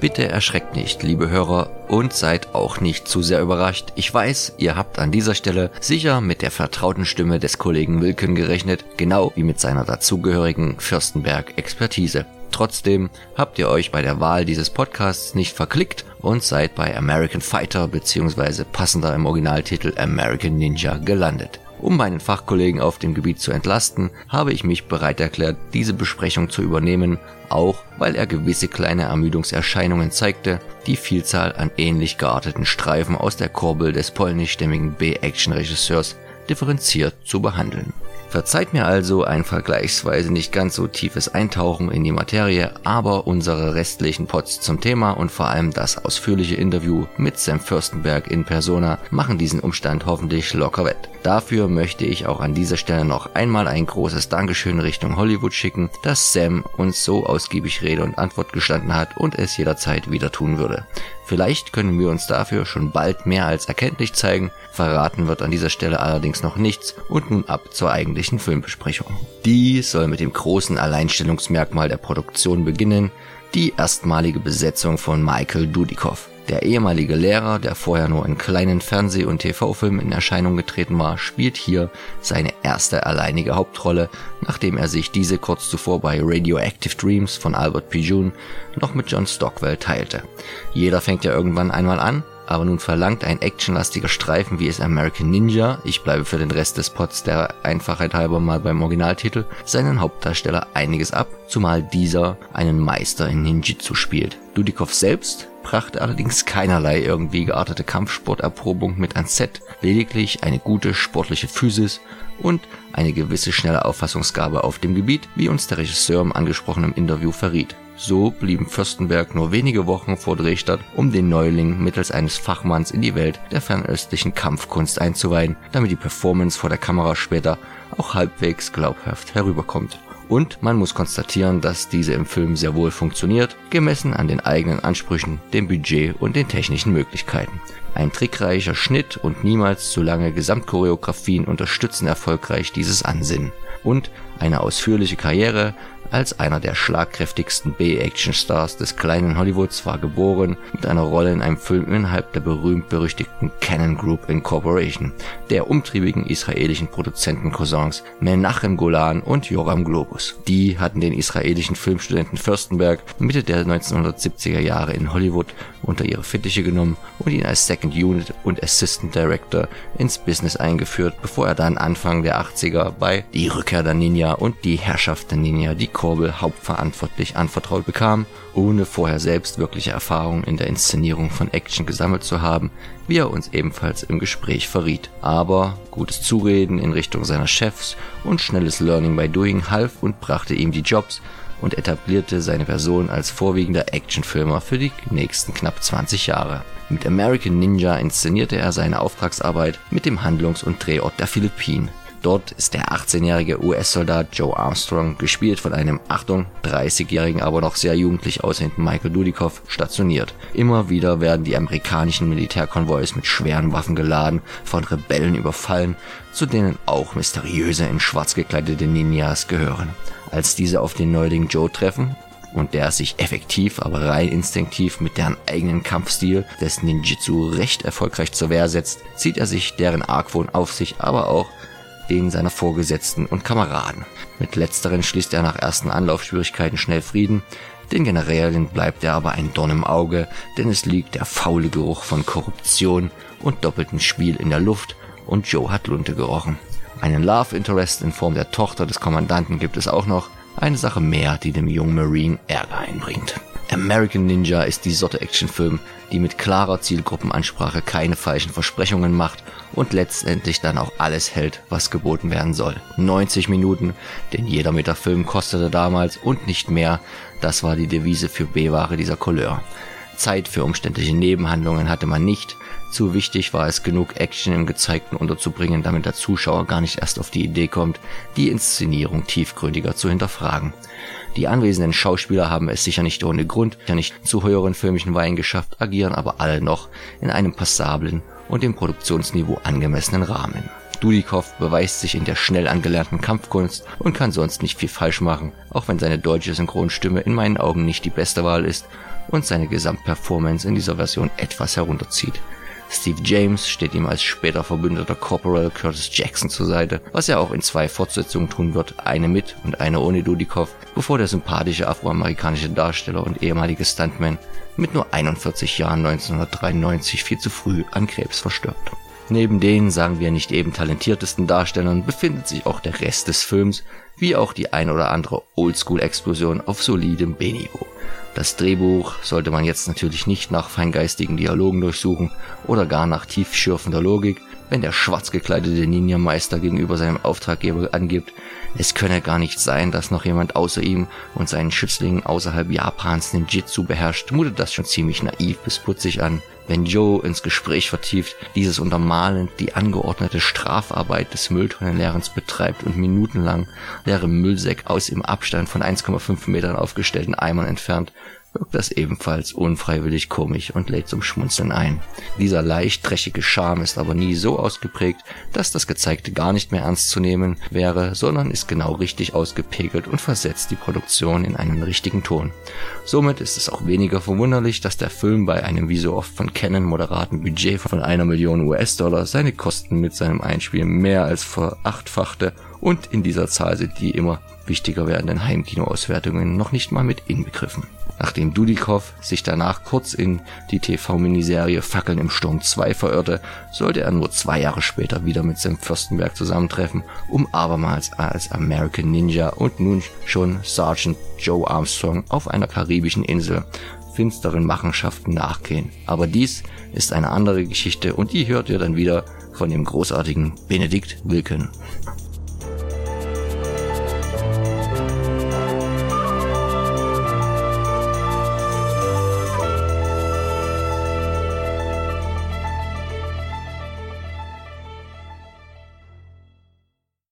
Bitte erschreckt nicht, liebe Hörer, und seid auch nicht zu sehr überrascht. Ich weiß, ihr habt an dieser Stelle sicher mit der vertrauten Stimme des Kollegen Wilken gerechnet, genau wie mit seiner dazugehörigen Fürstenberg-Expertise. Trotzdem habt ihr euch bei der Wahl dieses Podcasts nicht verklickt und seid bei American Fighter bzw. passender im Originaltitel American Ninja gelandet. Um meinen Fachkollegen auf dem Gebiet zu entlasten, habe ich mich bereit erklärt, diese Besprechung zu übernehmen, auch weil er gewisse kleine Ermüdungserscheinungen zeigte, die Vielzahl an ähnlich gearteten Streifen aus der Kurbel des polnischstämmigen B-Action-Regisseurs differenziert zu behandeln. Verzeiht mir also ein vergleichsweise nicht ganz so tiefes Eintauchen in die Materie, aber unsere restlichen Pots zum Thema und vor allem das ausführliche Interview mit Sam Fürstenberg in Persona machen diesen Umstand hoffentlich locker wett. Dafür möchte ich auch an dieser Stelle noch einmal ein großes Dankeschön Richtung Hollywood schicken, dass Sam uns so ausgiebig Rede und Antwort gestanden hat und es jederzeit wieder tun würde. Vielleicht können wir uns dafür schon bald mehr als erkenntlich zeigen, verraten wird an dieser Stelle allerdings noch nichts und nun ab zur eigentlichen Filmbesprechung. Die soll mit dem großen Alleinstellungsmerkmal der Produktion beginnen, die erstmalige Besetzung von Michael Dudikoff. Der ehemalige Lehrer, der vorher nur in kleinen Fernseh- und TV-Filmen in Erscheinung getreten war, spielt hier seine erste alleinige Hauptrolle, nachdem er sich diese kurz zuvor bei Radioactive Dreams von Albert Pijun noch mit John Stockwell teilte. Jeder fängt ja irgendwann einmal an, aber nun verlangt ein actionlastiger Streifen wie es American Ninja, ich bleibe für den Rest des Pots der Einfachheit halber mal beim Originaltitel, seinen Hauptdarsteller einiges ab, zumal dieser einen Meister in Ninjitsu spielt. Dudikoff selbst brachte allerdings keinerlei irgendwie geartete Kampfsporterprobung mit ans Set, lediglich eine gute sportliche Physis und eine gewisse schnelle Auffassungsgabe auf dem Gebiet, wie uns der Regisseur im angesprochenen Interview verriet. So blieben Fürstenberg nur wenige Wochen vor Drehstart, um den Neuling mittels eines Fachmanns in die Welt der fernöstlichen Kampfkunst einzuweihen, damit die Performance vor der Kamera später auch halbwegs glaubhaft herüberkommt. Und man muss konstatieren, dass diese im Film sehr wohl funktioniert, gemessen an den eigenen Ansprüchen, dem Budget und den technischen Möglichkeiten. Ein trickreicher Schnitt und niemals zu lange Gesamtchoreografien unterstützen erfolgreich dieses Ansinnen. Und eine ausführliche Karriere als einer der schlagkräftigsten B-Action-Stars des kleinen Hollywoods war geboren mit einer Rolle in einem Film innerhalb der berühmt-berüchtigten Canon Group Incorporation, der umtriebigen israelischen Produzenten-Cousins Menachem Golan und Joram Globus. Die hatten den israelischen Filmstudenten Fürstenberg Mitte der 1970er Jahre in Hollywood unter ihre Fittiche genommen und ihn als Second Unit und Assistant Director ins Business eingeführt, bevor er dann Anfang der 80er bei Die Rückkehr der Ninja und Die Herrschaft der Ninja die Kurbel hauptverantwortlich anvertraut bekam, ohne vorher selbst wirkliche Erfahrung in der Inszenierung von Action gesammelt zu haben, wie er uns ebenfalls im Gespräch verriet. Aber gutes Zureden in Richtung seiner Chefs und schnelles Learning by Doing half und brachte ihm die Jobs und etablierte seine Person als vorwiegender Actionfilmer für die nächsten knapp 20 Jahre. Mit American Ninja inszenierte er seine Auftragsarbeit mit dem Handlungs- und Drehort der Philippinen. Dort ist der 18-jährige US-Soldat Joe Armstrong, gespielt von einem, Achtung, 30-jährigen, aber noch sehr jugendlich aussehenden Michael Dudikoff, stationiert. Immer wieder werden die amerikanischen Militärkonvois mit schweren Waffen geladen, von Rebellen überfallen, zu denen auch mysteriöse in schwarz gekleidete Ninjas gehören. Als diese auf den Neuling Joe treffen, und der sich effektiv, aber rein instinktiv mit deren eigenen Kampfstil des Ninjitsu recht erfolgreich zur Wehr setzt, zieht er sich deren Argwohn auf sich, aber auch den seiner Vorgesetzten und Kameraden. Mit letzteren schließt er nach ersten Anlaufschwierigkeiten schnell Frieden, den Generälen bleibt er aber ein Dorn im Auge, denn es liegt der faule Geruch von Korruption und doppeltem Spiel in der Luft und Joe hat Lunte gerochen. Einen Love Interest in Form der Tochter des Kommandanten gibt es auch noch, eine Sache mehr, die dem jungen Marine Ärger einbringt. American Ninja ist die Sorte Actionfilm, die mit klarer Zielgruppenansprache keine falschen Versprechungen macht und letztendlich dann auch alles hält, was geboten werden soll. 90 Minuten, denn jeder Meter Film kostete damals und nicht mehr, das war die Devise für B-Ware dieser Couleur. Zeit für umständliche Nebenhandlungen hatte man nicht, zu wichtig war es genug Action im Gezeigten unterzubringen, damit der Zuschauer gar nicht erst auf die Idee kommt, die Inszenierung tiefgründiger zu hinterfragen. Die anwesenden Schauspieler haben es sicher nicht ohne Grund ja nicht zu höheren filmischen Weihen geschafft, agieren aber alle noch in einem passablen und dem Produktionsniveau angemessenen Rahmen. Dudikoff beweist sich in der schnell angelernten Kampfkunst und kann sonst nicht viel falsch machen, auch wenn seine deutsche Synchronstimme in meinen Augen nicht die beste Wahl ist und seine Gesamtperformance in dieser Version etwas herunterzieht. Steve James steht ihm als später verbündeter Corporal Curtis Jackson zur Seite, was er auch in zwei Fortsetzungen tun wird, eine mit und eine ohne Dudikoff, bevor der sympathische afroamerikanische Darsteller und ehemalige Stuntman mit nur 41 Jahren 1993 viel zu früh an Krebs verstirbt. Neben den, sagen wir nicht eben talentiertesten Darstellern befindet sich auch der Rest des Films, wie auch die ein oder andere Oldschool-Explosion auf solidem B-Niveau. Das Drehbuch sollte man jetzt natürlich nicht nach feingeistigen Dialogen durchsuchen oder gar nach tiefschürfender Logik, wenn der schwarz gekleidete Ninja-Meister gegenüber seinem Auftraggeber angibt, es könne gar nicht sein, dass noch jemand außer ihm und seinen Schützlingen außerhalb Japans Ninjitsu beherrscht, mutet das schon ziemlich naiv bis putzig an. Wenn Joe ins Gespräch vertieft, dieses untermalend die angeordnete Strafarbeit des Mülltonnenleerens betreibt und minutenlang leere Müllsäcke aus im Abstand von 1,5 Metern aufgestellten Eimern entfernt, wirkt das ebenfalls unfreiwillig komisch und lädt zum Schmunzeln ein. Dieser leicht trächige Charme ist aber nie so ausgeprägt, dass das Gezeigte gar nicht mehr ernst zu nehmen wäre, sondern ist genau richtig ausgepegelt und versetzt die Produktion in einen richtigen Ton. Somit ist es auch weniger verwunderlich, dass der Film bei einem wie so oft von Canon moderaten Budget von einer Million US-Dollar seine Kosten mit seinem Einspiel mehr als verachtfachte und in dieser Zahl sind die immer wichtiger werdenden Heimkinoauswertungen noch nicht mal mit inbegriffen. Nachdem Dudikoff sich danach kurz in die TV-Miniserie Fackeln im Sturm 2 verirrte, sollte er nur zwei Jahre später wieder mit Sam Fürstenberg zusammentreffen, um abermals als American Ninja und nun schon Sergeant Joe Armstrong auf einer karibischen Insel finsteren Machenschaften nachgehen. Aber dies ist eine andere Geschichte und die hört ihr dann wieder von dem großartigen Benedikt Wilken.